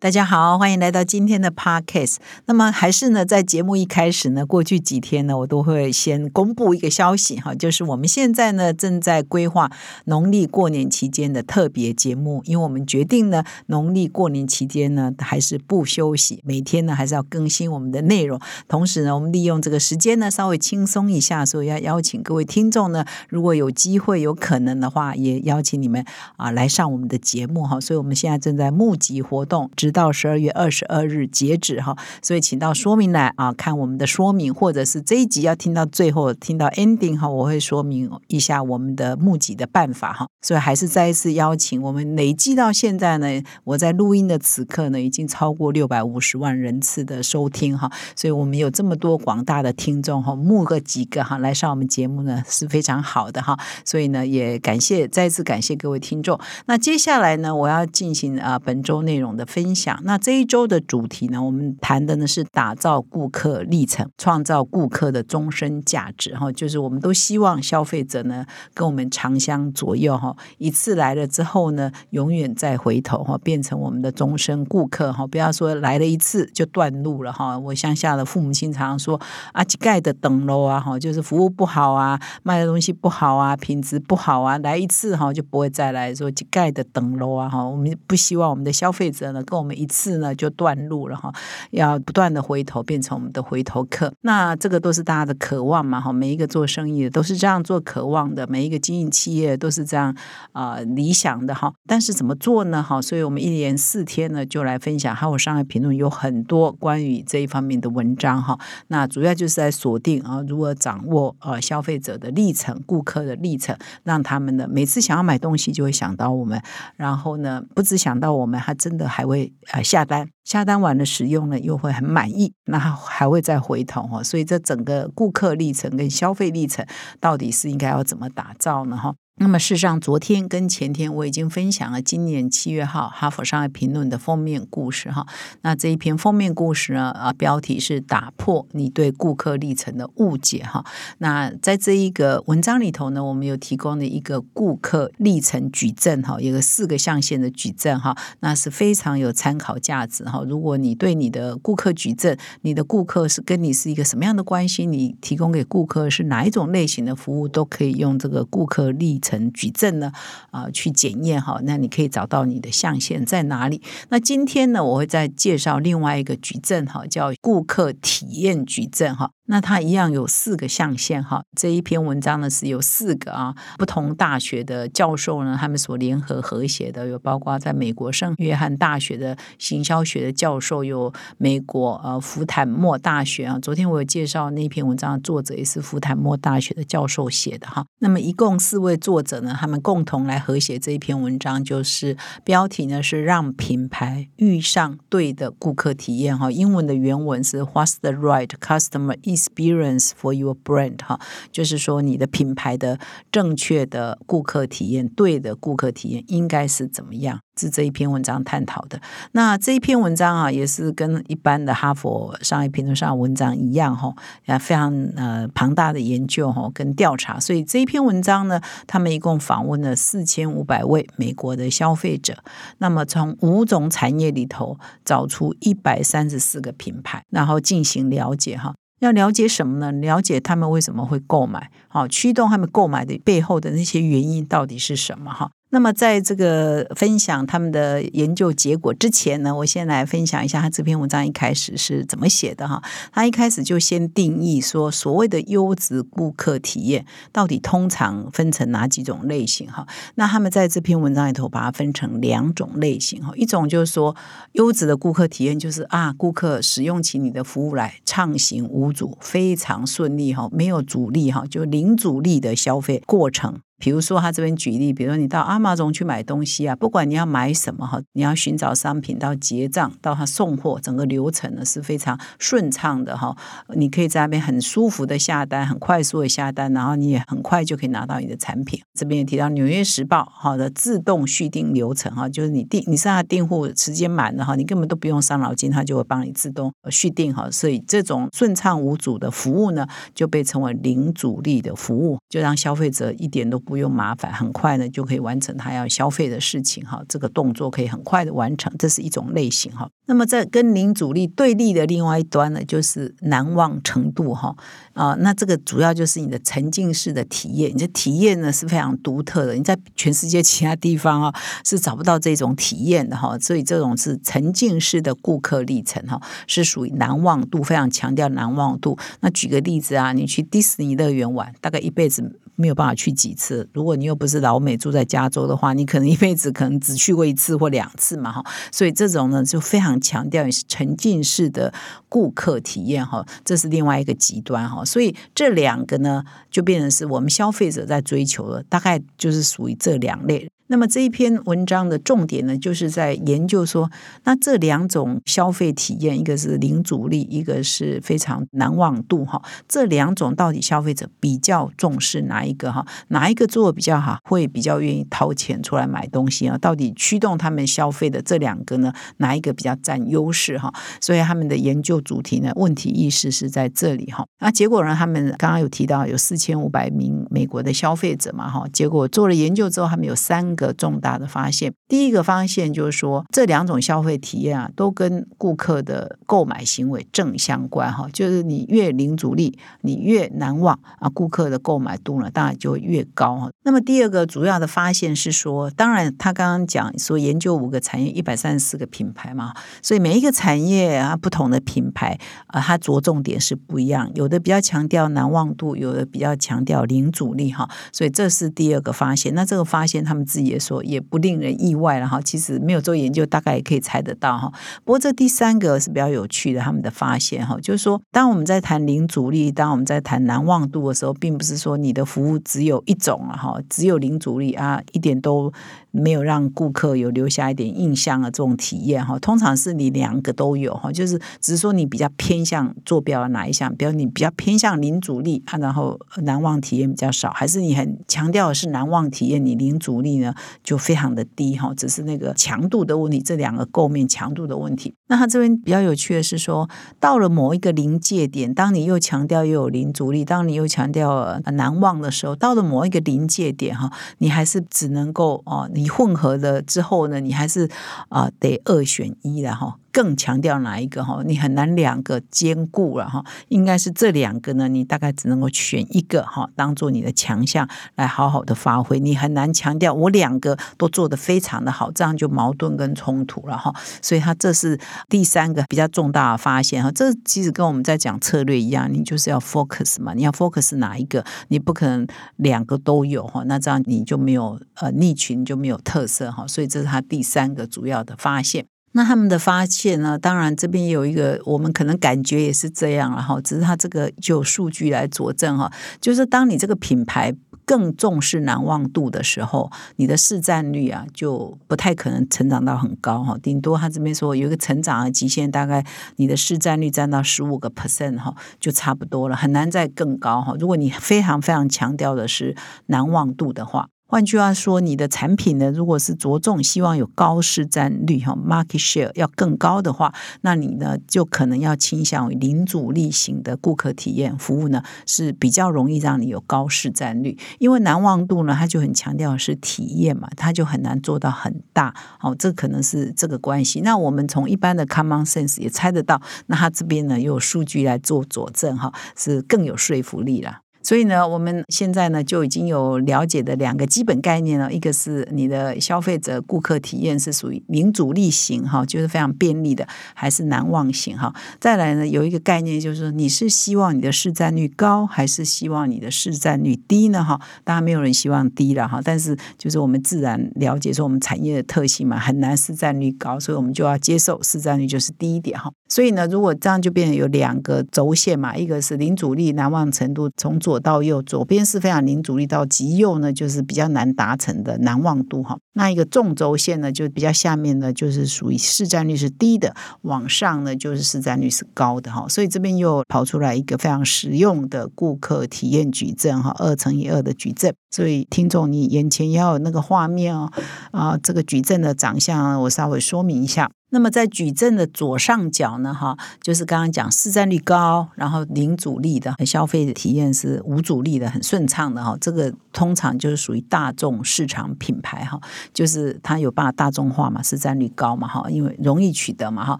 大家好，欢迎来到今天的 podcast。那么还是呢，在节目一开始呢，过去几天呢，我都会先公布一个消息哈，就是我们现在呢正在规划农历过年期间的特别节目，因为我们决定呢，农历过年期间呢还是不休息，每天呢还是要更新我们的内容。同时呢，我们利用这个时间呢稍微轻松一下，所以要邀请各位听众呢，如果有机会有可能的话，也邀请你们啊来上我们的节目哈。所以我们现在正在募集活动。直到十二月二十二日截止哈，所以请到说明来啊看我们的说明，或者是这一集要听到最后听到 ending 哈，我会说明一下我们的募集的办法哈。所以还是再一次邀请我们累计到现在呢，我在录音的此刻呢，已经超过六百五十万人次的收听哈，所以我们有这么多广大的听众哈，募个几个哈来上我们节目呢是非常好的哈，所以呢也感谢再次感谢各位听众。那接下来呢，我要进行啊本周内容的分享。那这一周的主题呢，我们谈的呢是打造顾客历程，创造顾客的终身价值哈。就是我们都希望消费者呢跟我们长相左右哈，一次来了之后呢，永远再回头哈，变成我们的终身顾客哈。不要说来了一次就断路了哈。我乡下的父母亲常说啊，几盖的等楼啊哈，就是服务不好啊，卖的东西不好啊，品质不好啊，来一次哈就不会再来说几盖的等楼啊哈。我们不希望我们的消费者呢跟我们一次。呢就断路了哈，要不断的回头变成我们的回头客，那这个都是大家的渴望嘛哈，每一个做生意的都是这样做渴望的，每一个经营企业都是这样啊理想的哈，但是怎么做呢哈？所以我们一连四天呢就来分享，还有商业评论有很多关于这一方面的文章哈，那主要就是在锁定啊如何掌握呃消费者的历程、顾客的历程，让他们呢每次想要买东西就会想到我们，然后呢不只想到我们，还真的还会呃下。单下单完了使用了又会很满意，那还会再回头哈，所以这整个顾客历程跟消费历程到底是应该要怎么打造呢哈？那么，事实上，昨天跟前天我已经分享了今年七月号《哈佛商业评论》的封面故事哈。那这一篇封面故事呢，啊，标题是“打破你对顾客历程的误解”哈。那在这一个文章里头呢，我们有提供了一个顾客历程矩阵哈，有个四个象限的矩阵哈，那是非常有参考价值哈。如果你对你的顾客矩阵，你的顾客是跟你是一个什么样的关系，你提供给顾客是哪一种类型的服务，都可以用这个顾客历程。成矩阵呢啊，去检验哈，那你可以找到你的象限在哪里。那今天呢，我会再介绍另外一个矩阵哈，叫顾客体验矩阵哈。那它一样有四个象限哈，这一篇文章呢是有四个啊，不同大学的教授呢，他们所联合和谐的，有包括在美国圣约翰大学的行销学的教授，有美国呃福坦莫大学啊，昨天我有介绍那篇文章的作者也是福坦莫大学的教授写的哈。那么一共四位作者呢，他们共同来合写这一篇文章，就是标题呢是让品牌遇上对的顾客体验哈，英文的原文是 What's the right customer Experience for your brand，哈，就是说你的品牌的正确的顾客体验，对的顾客体验应该是怎么样？是这一篇文章探讨的。那这一篇文章啊，也是跟一般的哈佛商业评论上文章一样，哈，非常呃庞大的研究哈跟调查。所以这一篇文章呢，他们一共访问了四千五百位美国的消费者，那么从五种产业里头找出一百三十四个品牌，然后进行了解哈。要了解什么呢？了解他们为什么会购买，好驱动他们购买的背后的那些原因到底是什么？哈。那么，在这个分享他们的研究结果之前呢，我先来分享一下他这篇文章一开始是怎么写的哈。他一开始就先定义说，所谓的优质顾客体验到底通常分成哪几种类型哈？那他们在这篇文章里头把它分成两种类型哈。一种就是说，优质的顾客体验就是啊，顾客使用起你的服务来畅行无阻，非常顺利哈，没有阻力哈，就零阻力的消费过程。比如说他这边举例，比如说你到阿玛总去买东西啊，不管你要买什么哈，你要寻找商品到结账到他送货，整个流程呢是非常顺畅的哈。你可以在那边很舒服的下单，很快速的下单，然后你也很快就可以拿到你的产品。这边也提到《纽约时报》好的自动续订流程哈，就是你订你上下订户时间满了哈，你根本都不用伤脑筋，他就会帮你自动续订哈。所以这种顺畅无阻的服务呢，就被称为零阻力的服务，就让消费者一点都不用麻烦，很快呢就可以完成他要消费的事情哈。这个动作可以很快的完成，这是一种类型哈。那么在跟零阻力对立的另外一端呢，就是难忘程度哈啊，那这个主要就是你的沉浸式的体验，你的体验呢是非常独特的，你在全世界其他地方啊是找不到这种体验的哈，所以这种是沉浸式的顾客历程哈，是属于难忘度非常强调难忘度。那举个例子啊，你去迪士尼乐园玩，大概一辈子。没有办法去几次。如果你又不是老美住在加州的话，你可能一辈子可能只去过一次或两次嘛，哈。所以这种呢，就非常强调是沉浸式的顾客体验，哈，这是另外一个极端，哈。所以这两个呢，就变成是我们消费者在追求的，大概就是属于这两类。那么这一篇文章的重点呢，就是在研究说，那这两种消费体验，一个是零阻力，一个是非常难忘度哈。这两种到底消费者比较重视哪一个哈？哪一个做的比较好，会比较愿意掏钱出来买东西啊？到底驱动他们消费的这两个呢，哪一个比较占优势哈？所以他们的研究主题呢，问题意识是在这里哈。那结果呢，他们刚刚有提到有四千五百名美国的消费者嘛哈，结果做了研究之后，他们有三。个重大的发现，第一个发现就是说，这两种消费体验啊，都跟顾客的购买行为正相关哈。就是你越零阻力，你越难忘啊，顾客的购买度呢，当然就会越高哈。那么第二个主要的发现是说，当然他刚刚讲说研究五个产业一百三十四个品牌嘛，所以每一个产业啊，不同的品牌啊，它着重点是不一样，有的比较强调难忘度，有的比较强调零阻力哈。所以这是第二个发现。那这个发现他们自己。也说也不令人意外了哈，其实没有做研究，大概也可以猜得到哈。不过这第三个是比较有趣的，他们的发现哈，就是说，当我们在谈零阻力，当我们在谈难忘度的时候，并不是说你的服务只有一种了哈，只有零阻力啊，一点都。没有让顾客有留下一点印象的这种体验哈，通常是你两个都有哈，就是只是说你比较偏向坐标哪一项，比如你比较偏向零阻力啊，然后难忘体验比较少，还是你很强调的是难忘体验，你零阻力呢就非常的低哈，只是那个强度的问题，这两个构面强度的问题。那他这边比较有趣的是说，到了某一个临界点，当你又强调又有零阻力，当你又强调难忘的时候，到了某一个临界点哈，你还是只能够哦。你混合了之后呢，你还是啊得二选一的哈。更强调哪一个哈？你很难两个兼顾了哈。应该是这两个呢，你大概只能够选一个哈，当做你的强项来好好的发挥。你很难强调我两个都做得非常的好，这样就矛盾跟冲突了哈。所以，他这是第三个比较重大的发现哈。这其实跟我们在讲策略一样，你就是要 focus 嘛，你要 focus 哪一个？你不可能两个都有哈，那这样你就没有呃逆群就没有特色哈。所以，这是他第三个主要的发现。那他们的发现呢？当然，这边有一个我们可能感觉也是这样了哈，只是他这个就有数据来佐证哈。就是当你这个品牌更重视难忘度的时候，你的市占率啊就不太可能成长到很高哈。顶多他这边说有一个成长的极限，大概你的市占率占到十五个 percent 哈，就差不多了，很难再更高哈。如果你非常非常强调的是难忘度的话。换句话说，你的产品呢，如果是着重希望有高市占率哈，market share 要更高的话，那你呢就可能要倾向于零阻力型的顾客体验服务呢，是比较容易让你有高市占率。因为难忘度呢，它就很强调是体验嘛，它就很难做到很大。哦，这可能是这个关系。那我们从一般的 common sense 也猜得到，那它这边呢又有数据来做佐证哈，是更有说服力了。所以呢，我们现在呢就已经有了解的两个基本概念了，一个是你的消费者顾客体验是属于零阻力型哈，就是非常便利的，还是难忘型哈。再来呢，有一个概念就是，你是希望你的市占率高，还是希望你的市占率低呢？哈，当然没有人希望低了哈，但是就是我们自然了解说我们产业的特性嘛，很难市占率高，所以我们就要接受市占率就是低一点哈。所以呢，如果这样就变成有两个轴线嘛，一个是零阻力难忘程度从左。到右，左边是非常零阻力，到极右呢就是比较难达成的难望度哈。那一个纵轴线呢，就比较下面呢就是属于市占率是低的，往上呢就是市占率是高的哈。所以这边又跑出来一个非常实用的顾客体验矩阵哈，二乘以二的矩阵。所以听众你眼前要有那个画面哦，啊，这个矩阵的长相我稍微说明一下。那么在矩阵的左上角呢，哈，就是刚刚讲市占率高，然后零阻力的消费的体验是无阻力的，很顺畅的哈。这个通常就是属于大众市场品牌哈，就是它有办法大众化嘛，市占率高嘛哈，因为容易取得嘛哈。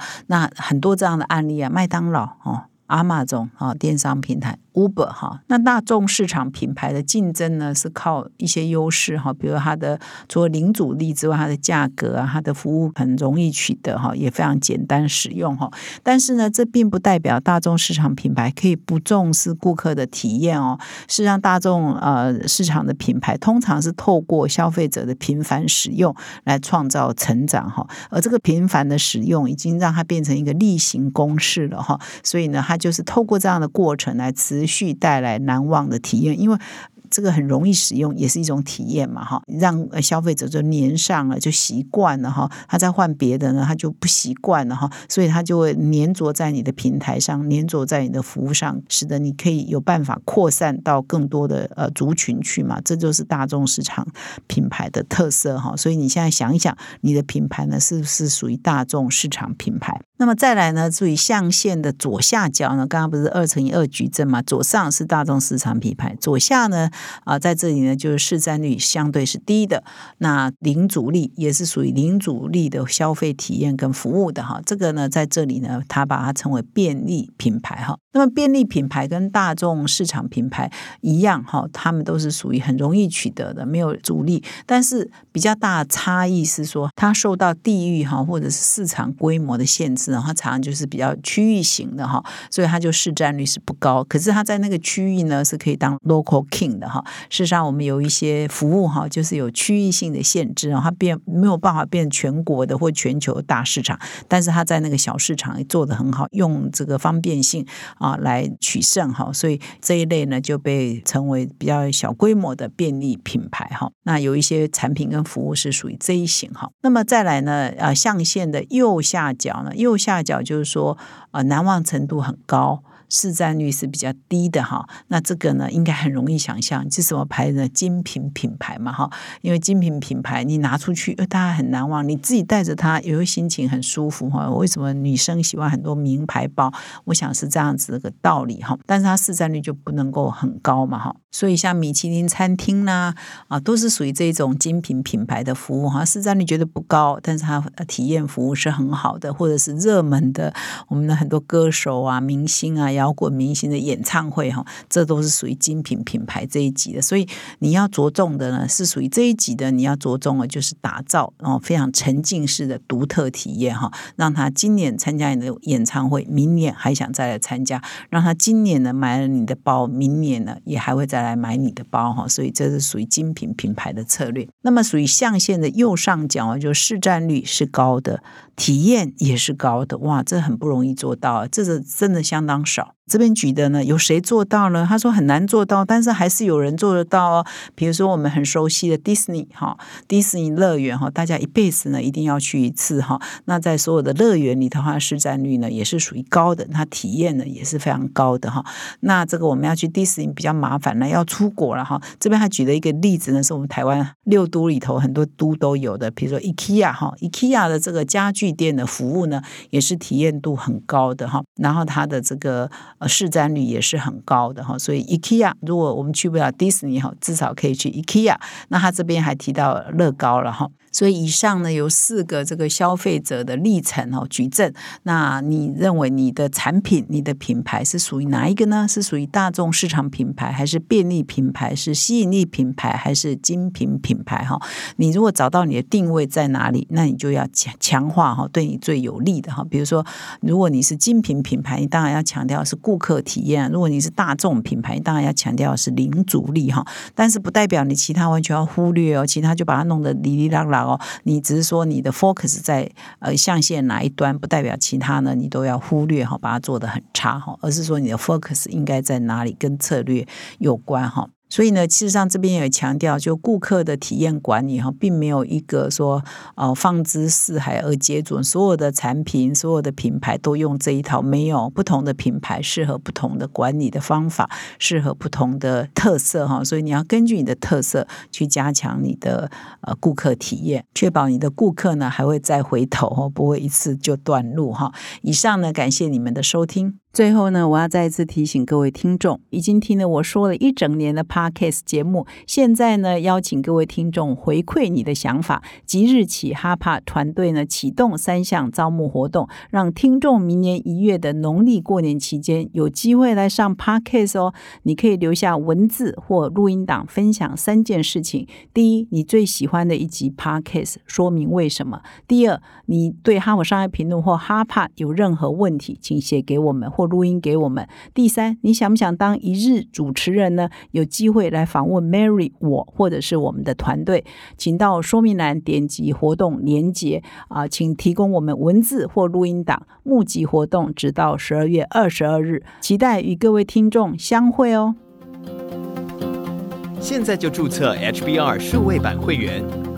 那很多这样的案例啊，麦当劳哦。阿玛总啊，电商平台 Uber 哈，那大众市场品牌的竞争呢，是靠一些优势哈，比如它的除了零阻力之外，它的价格啊，它的服务很容易取得哈，也非常简单使用哈。但是呢，这并不代表大众市场品牌可以不重视顾客的体验哦。事实上，大众呃市场的品牌通常是透过消费者的频繁使用来创造成长哈，而这个频繁的使用已经让它变成一个例行公事了哈，所以呢，它就是透过这样的过程来持续带来难忘的体验，因为。这个很容易使用，也是一种体验嘛，哈，让消费者就粘上了，就习惯了哈。他再换别的呢，他就不习惯了哈，所以他就会粘着在你的平台上，粘着在你的服务上，使得你可以有办法扩散到更多的呃族群去嘛。这就是大众市场品牌的特色哈。所以你现在想一想，你的品牌呢是不是属于大众市场品牌？那么再来呢，注意象限的左下角呢，刚刚不是二乘以二矩阵嘛？左上是大众市场品牌，左下呢？啊，在这里呢，就是市占率相对是低的，那零阻力也是属于零阻力的消费体验跟服务的哈。这个呢，在这里呢，它把它称为便利品牌哈。那么便利品牌跟大众市场品牌一样哈，他们都是属于很容易取得的，没有阻力。但是比较大的差异是说，它受到地域哈或者是市场规模的限制，然后常常就是比较区域型的哈，所以它就市占率是不高。可是它在那个区域呢，是可以当 local king 的哈。事实上，我们有一些服务哈，就是有区域性的限制啊，它变没有办法变全国的或全球大市场，但是它在那个小市场做的很好，用这个方便性啊来取胜哈，所以这一类呢就被称为比较小规模的便利品牌哈。那有一些产品跟服务是属于这一型哈。那么再来呢，呃，象限的右下角呢，右下角就是说呃难忘程度很高。市占率是比较低的哈，那这个呢，应该很容易想象，是什么牌子？精品品牌嘛哈，因为精品品牌你拿出去，大家很难忘，你自己带着它，也会心情很舒服哈。为什么女生喜欢很多名牌包？我想是这样子个道理哈。但是它市占率就不能够很高嘛哈。所以像米其林餐厅啦啊，都是属于这种精品品牌的服务哈，市占率觉得不高，但是它体验服务是很好的，或者是热门的，我们的很多歌手啊、明星啊。摇滚明星的演唱会哈，这都是属于精品品牌这一级的，所以你要着重的呢是属于这一级的，你要着重的就是打造哦非常沉浸式的独特体验哈，让他今年参加你的演唱会，明年还想再来参加，让他今年呢买了你的包，明年呢也还会再来买你的包哈，所以这是属于精品品牌的策略。那么属于象限的右上角啊，就市占率是高的，体验也是高的，哇，这很不容易做到，这是真的相当少。这边举的呢，有谁做到了？他说很难做到，但是还是有人做得到哦。比如说我们很熟悉的迪士尼哈，迪士尼乐园哈，大家一辈子呢一定要去一次哈。那在所有的乐园里的话，市占率呢也是属于高的，它体验呢也是非常高的哈。那这个我们要去迪士尼比较麻烦呢要出国了哈。这边还举了一个例子呢，是我们台湾六都里头很多都都有的，比如说 IKEA 哈，IKEA 的这个家具店的服务呢，也是体验度很高的哈。然后它的这个呃，市占率也是很高的哈，所以 IKEA 如果我们去不了迪士尼哈，至少可以去 IKEA。那他这边还提到乐高了哈。所以以上呢有四个这个消费者的历程哦矩阵，那你认为你的产品、你的品牌是属于哪一个呢？是属于大众市场品牌，还是便利品牌，是吸引力品牌，还是精品品牌？哈，你如果找到你的定位在哪里，那你就要强强化哈，对你最有利的哈。比如说，如果你是精品品牌，你当然要强调是顾客体验；如果你是大众品牌，当然要强调是零阻力哈。但是不代表你其他完全要忽略哦，其他就把它弄得哩哩啦啦。哦，你只是说你的 focus 在呃象限哪一端，不代表其他呢你都要忽略哈，把它做得很差哈，而是说你的 focus 应该在哪里，跟策略有关哈。所以呢，事实上这边也强调，就顾客的体验管理哈，并没有一个说呃放之四海而皆准，所有的产品、所有的品牌都用这一套，没有不同的品牌适合不同的管理的方法，适合不同的特色哈。所以你要根据你的特色去加强你的呃顾客体验，确保你的顾客呢还会再回头哈，不会一次就断路哈。以上呢，感谢你们的收听。最后呢，我要再一次提醒各位听众，已经听了我说了一整年的 Podcast 节目，现在呢，邀请各位听众回馈你的想法。即日起，哈帕团队呢启动三项招募活动，让听众明年一月的农历过年期间有机会来上 Podcast 哦。你可以留下文字或录音档，分享三件事情：第一，你最喜欢的一集 Podcast，说明为什么；第二，你对哈佛商业评论或哈帕有任何问题，请写给我们。或录音给我们。第三，你想不想当一日主持人呢？有机会来访问 Mary 我，或者是我们的团队，请到说明栏点击活动连结啊，请提供我们文字或录音档。募集活动直到十二月二十二日，期待与各位听众相会哦。现在就注册 HBR 数位版会员，